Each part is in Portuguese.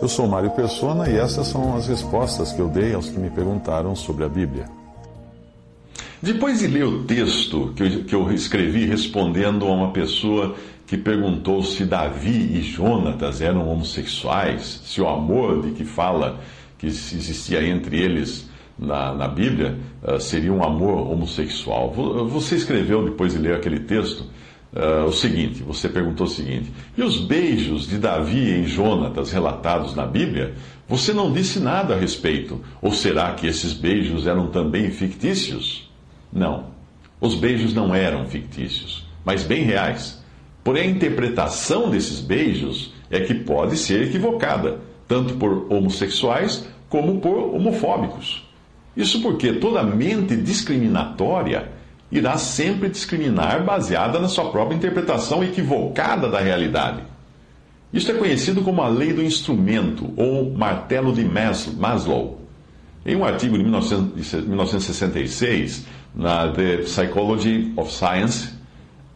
Eu sou Mário Persona e essas são as respostas que eu dei aos que me perguntaram sobre a Bíblia. Depois de ler o texto que eu, que eu escrevi respondendo a uma pessoa que perguntou se Davi e Jonatas eram homossexuais, se o amor de que fala que existia entre eles na, na Bíblia uh, seria um amor homossexual. Você escreveu, depois de ler aquele texto, uh, o seguinte: você perguntou o seguinte, e os beijos de Davi em Jonatas relatados na Bíblia? Você não disse nada a respeito. Ou será que esses beijos eram também fictícios? Não. Os beijos não eram fictícios, mas bem reais. Porém, a interpretação desses beijos é que pode ser equivocada, tanto por homossexuais como por homofóbicos. Isso porque toda mente discriminatória irá sempre discriminar baseada na sua própria interpretação equivocada da realidade. Isto é conhecido como a lei do instrumento ou martelo de Maslow. Em um artigo de 1966, na The Psychology of Science,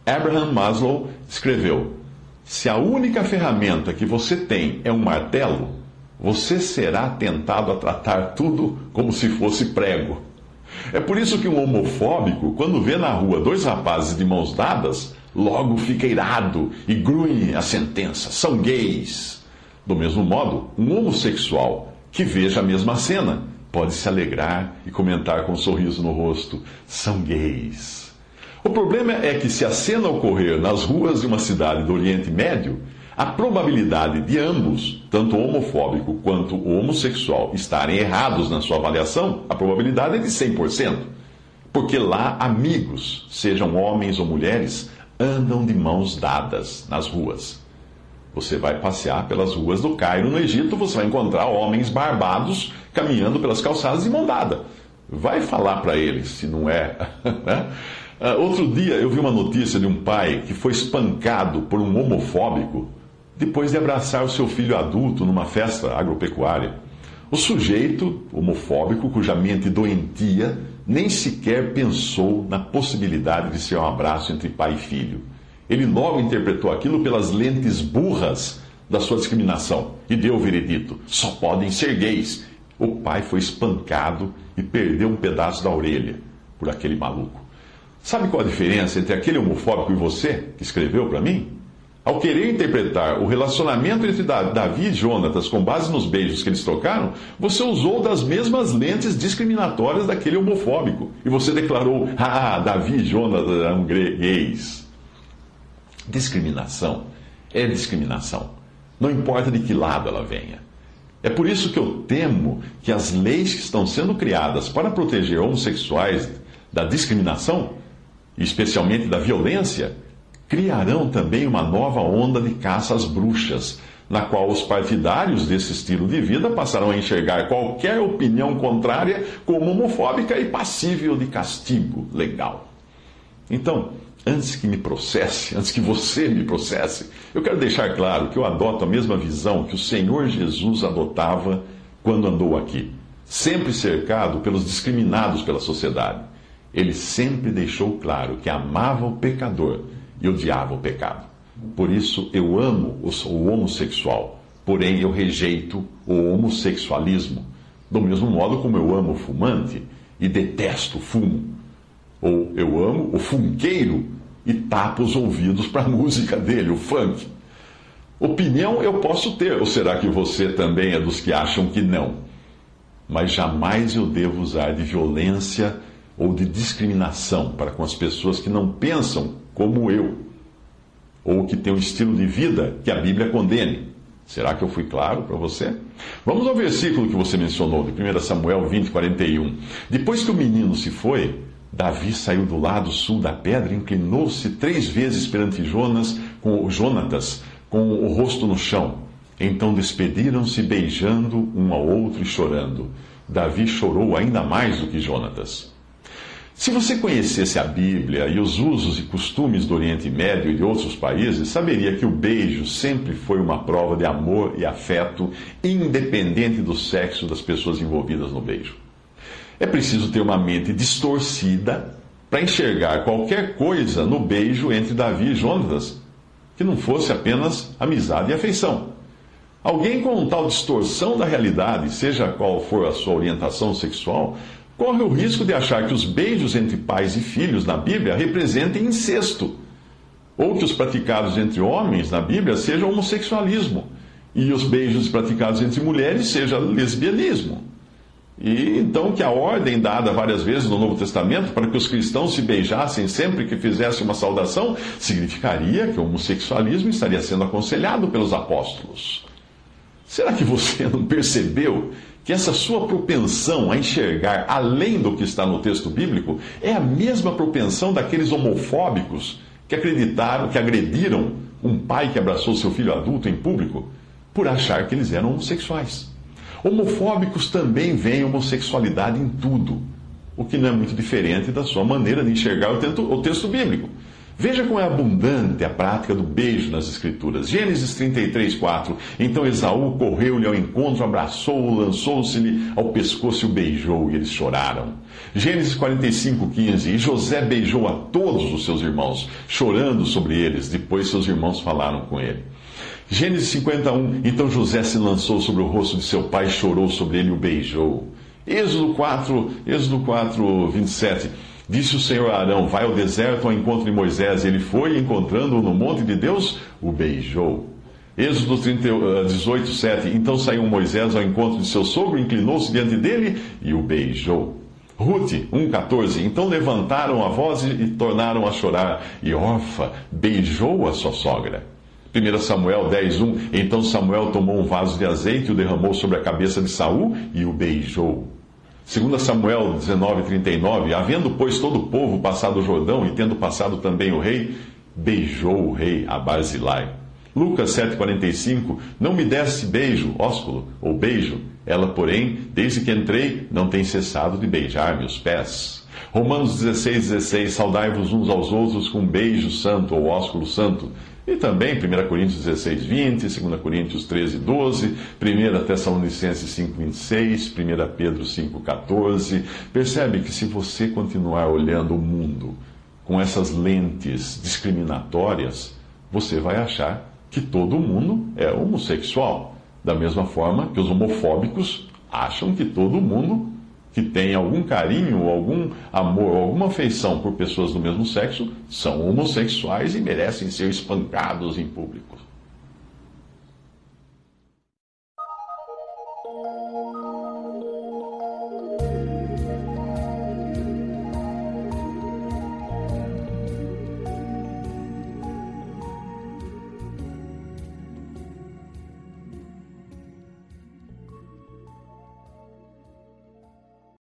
Abraham Maslow escreveu: Se a única ferramenta que você tem é um martelo, você será tentado a tratar tudo como se fosse prego. É por isso que um homofóbico, quando vê na rua dois rapazes de mãos dadas, logo fica irado e grunhe a sentença: são gays. Do mesmo modo, um homossexual que veja a mesma cena pode se alegrar e comentar com um sorriso no rosto: são gays. O problema é que, se a cena ocorrer nas ruas de uma cidade do Oriente Médio, a probabilidade de ambos, tanto o homofóbico quanto o homossexual, estarem errados na sua avaliação, a probabilidade é de 100%. Porque lá amigos, sejam homens ou mulheres, andam de mãos dadas nas ruas. Você vai passear pelas ruas do Cairo, no Egito, você vai encontrar homens barbados caminhando pelas calçadas de mão dada. Vai falar para eles se não é. Né? Uh, outro dia eu vi uma notícia de um pai que foi espancado por um homofóbico depois de abraçar o seu filho adulto numa festa agropecuária. O sujeito homofóbico, cuja mente doentia, nem sequer pensou na possibilidade de ser um abraço entre pai e filho. Ele logo interpretou aquilo pelas lentes burras da sua discriminação e deu o veredito: só podem ser gays. O pai foi espancado e perdeu um pedaço da orelha por aquele maluco. Sabe qual a diferença entre aquele homofóbico e você, que escreveu para mim? Ao querer interpretar o relacionamento entre Davi e Jonatas com base nos beijos que eles trocaram, você usou das mesmas lentes discriminatórias daquele homofóbico. E você declarou: Ah, Davi e Jonatas eram gays. Discriminação é discriminação. Não importa de que lado ela venha. É por isso que eu temo que as leis que estão sendo criadas para proteger homossexuais da discriminação especialmente da violência, criarão também uma nova onda de caça às bruxas, na qual os partidários desse estilo de vida passarão a enxergar qualquer opinião contrária como homofóbica e passível de castigo legal. Então, antes que me processe, antes que você me processe, eu quero deixar claro que eu adoto a mesma visão que o Senhor Jesus adotava quando andou aqui, sempre cercado pelos discriminados pela sociedade ele sempre deixou claro que amava o pecador e odiava o pecado. Por isso eu amo o homossexual, porém eu rejeito o homossexualismo, do mesmo modo como eu amo o fumante e detesto o fumo. Ou eu amo o funkeiro e tapo os ouvidos para a música dele, o funk. Opinião eu posso ter, ou será que você também é dos que acham que não? Mas jamais eu devo usar de violência ou de discriminação para com as pessoas que não pensam como eu, ou que têm um estilo de vida que a Bíblia condene. Será que eu fui claro para você? Vamos ao versículo que você mencionou, de 1 Samuel 20, 41. Depois que o menino se foi, Davi saiu do lado sul da pedra, inclinou-se três vezes perante Jonas, com Jonatas, com o rosto no chão. Então despediram-se beijando um ao outro e chorando. Davi chorou ainda mais do que Jonatas. Se você conhecesse a Bíblia e os usos e costumes do Oriente Médio e de outros países, saberia que o beijo sempre foi uma prova de amor e afeto, independente do sexo das pessoas envolvidas no beijo. É preciso ter uma mente distorcida para enxergar qualquer coisa no beijo entre Davi e Jonatas que não fosse apenas amizade e afeição. Alguém com tal distorção da realidade, seja qual for a sua orientação sexual, corre o risco de achar que os beijos entre pais e filhos na Bíblia representem incesto, ou que os praticados entre homens na Bíblia sejam homossexualismo, e os beijos praticados entre mulheres seja lesbianismo. E então que a ordem dada várias vezes no Novo Testamento para que os cristãos se beijassem sempre que fizessem uma saudação significaria que o homossexualismo estaria sendo aconselhado pelos apóstolos. Será que você não percebeu que essa sua propensão a enxergar além do que está no texto bíblico é a mesma propensão daqueles homofóbicos que acreditaram, que agrediram um pai que abraçou seu filho adulto em público por achar que eles eram homossexuais? Homofóbicos também veem homossexualidade em tudo, o que não é muito diferente da sua maneira de enxergar o texto, o texto bíblico. Veja como é abundante a prática do beijo nas Escrituras. Gênesis 33, 4. Então Esaú correu-lhe ao encontro, abraçou-o, lançou-se-lhe ao pescoço e o beijou, e eles choraram. Gênesis 45, 15. E José beijou a todos os seus irmãos, chorando sobre eles. Depois seus irmãos falaram com ele. Gênesis 51. Então José se lançou sobre o rosto de seu pai, chorou sobre ele e o beijou. Êxodo 4, Êxodo 4, 27. Disse o Senhor a Arão: Vai ao deserto ao encontro de Moisés. Ele foi, encontrando-o no monte de Deus, o beijou. Êxodo 18, 7. Eh, então saiu Moisés ao encontro de seu sogro, inclinou-se diante dele e o beijou. Ruth 1,14. Então levantaram a voz e tornaram a chorar, e Orfa beijou a sua sogra. 1 Samuel 10:1 Então Samuel tomou um vaso de azeite e o derramou sobre a cabeça de Saul e o beijou. 2 Samuel 19:39 Havendo pois todo o povo passado o Jordão e tendo passado também o rei, beijou o rei a Barzilai. Lucas 7,45 Não me desse beijo, ósculo, ou beijo. Ela, porém, desde que entrei, não tem cessado de beijar meus pés. Romanos 16, 16 Saudai-vos uns aos outros com beijo santo ou ósculo santo. E também 1 Coríntios 16, 20, 2 Coríntios 13, 12, 1 Tessalonicenses 5, 26, 1 Pedro 5, 14. Percebe que se você continuar olhando o mundo com essas lentes discriminatórias, você vai achar que todo mundo é homossexual. Da mesma forma que os homofóbicos acham que todo mundo que tem algum carinho, algum amor, alguma afeição por pessoas do mesmo sexo, são homossexuais e merecem ser espancados em público.